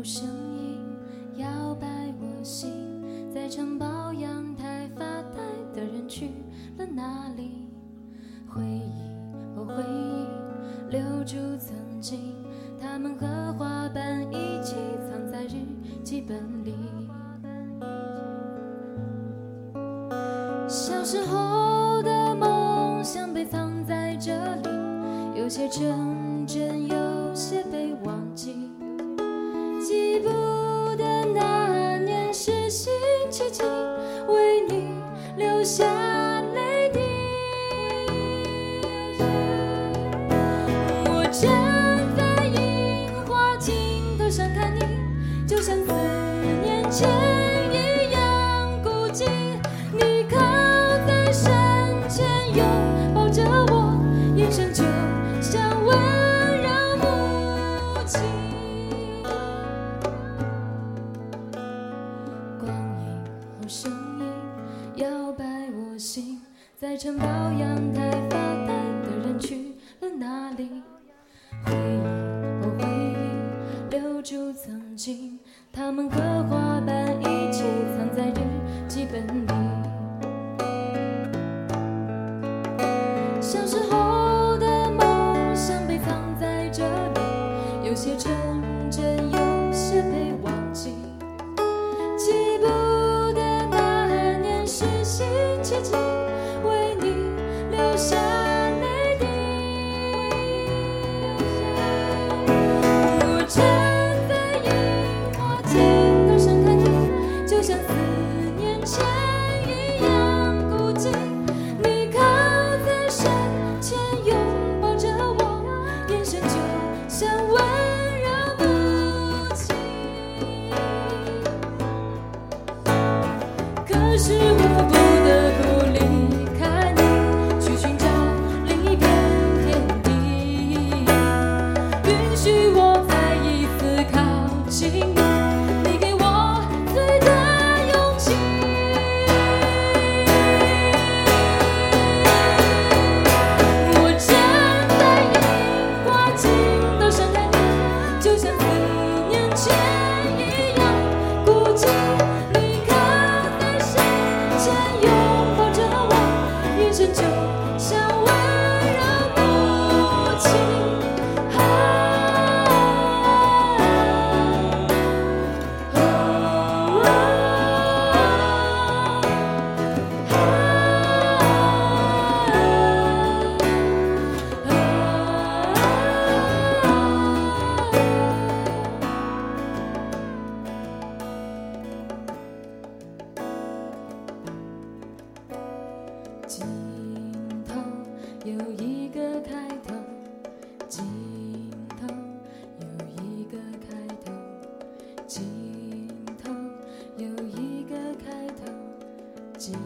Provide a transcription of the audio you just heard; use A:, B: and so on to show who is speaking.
A: 后声音摇摆我心，在城堡阳台发呆的人去了哪里？回忆，哦回忆，留住曾经，他们和花瓣一起藏在日记本里。小时候的梦想被藏在这里，有些成真，有些被忘在城堡阳台发呆的人去了哪里？回忆，哦回忆，留住曾经，他们有些成真，有些被忘记。记不得那年是星期几，为你流下泪滴。我站在樱花尽头上看你，就像四年前一样孤寂。你靠在身前拥抱着我，眼神就像允许我再一次靠近你，你给我最大勇气。我站在樱花尽头上看你，就像四年前一样孤寂。你靠在身前拥尽头有一个开头，尽头有一个开头，尽头有一个开头，尽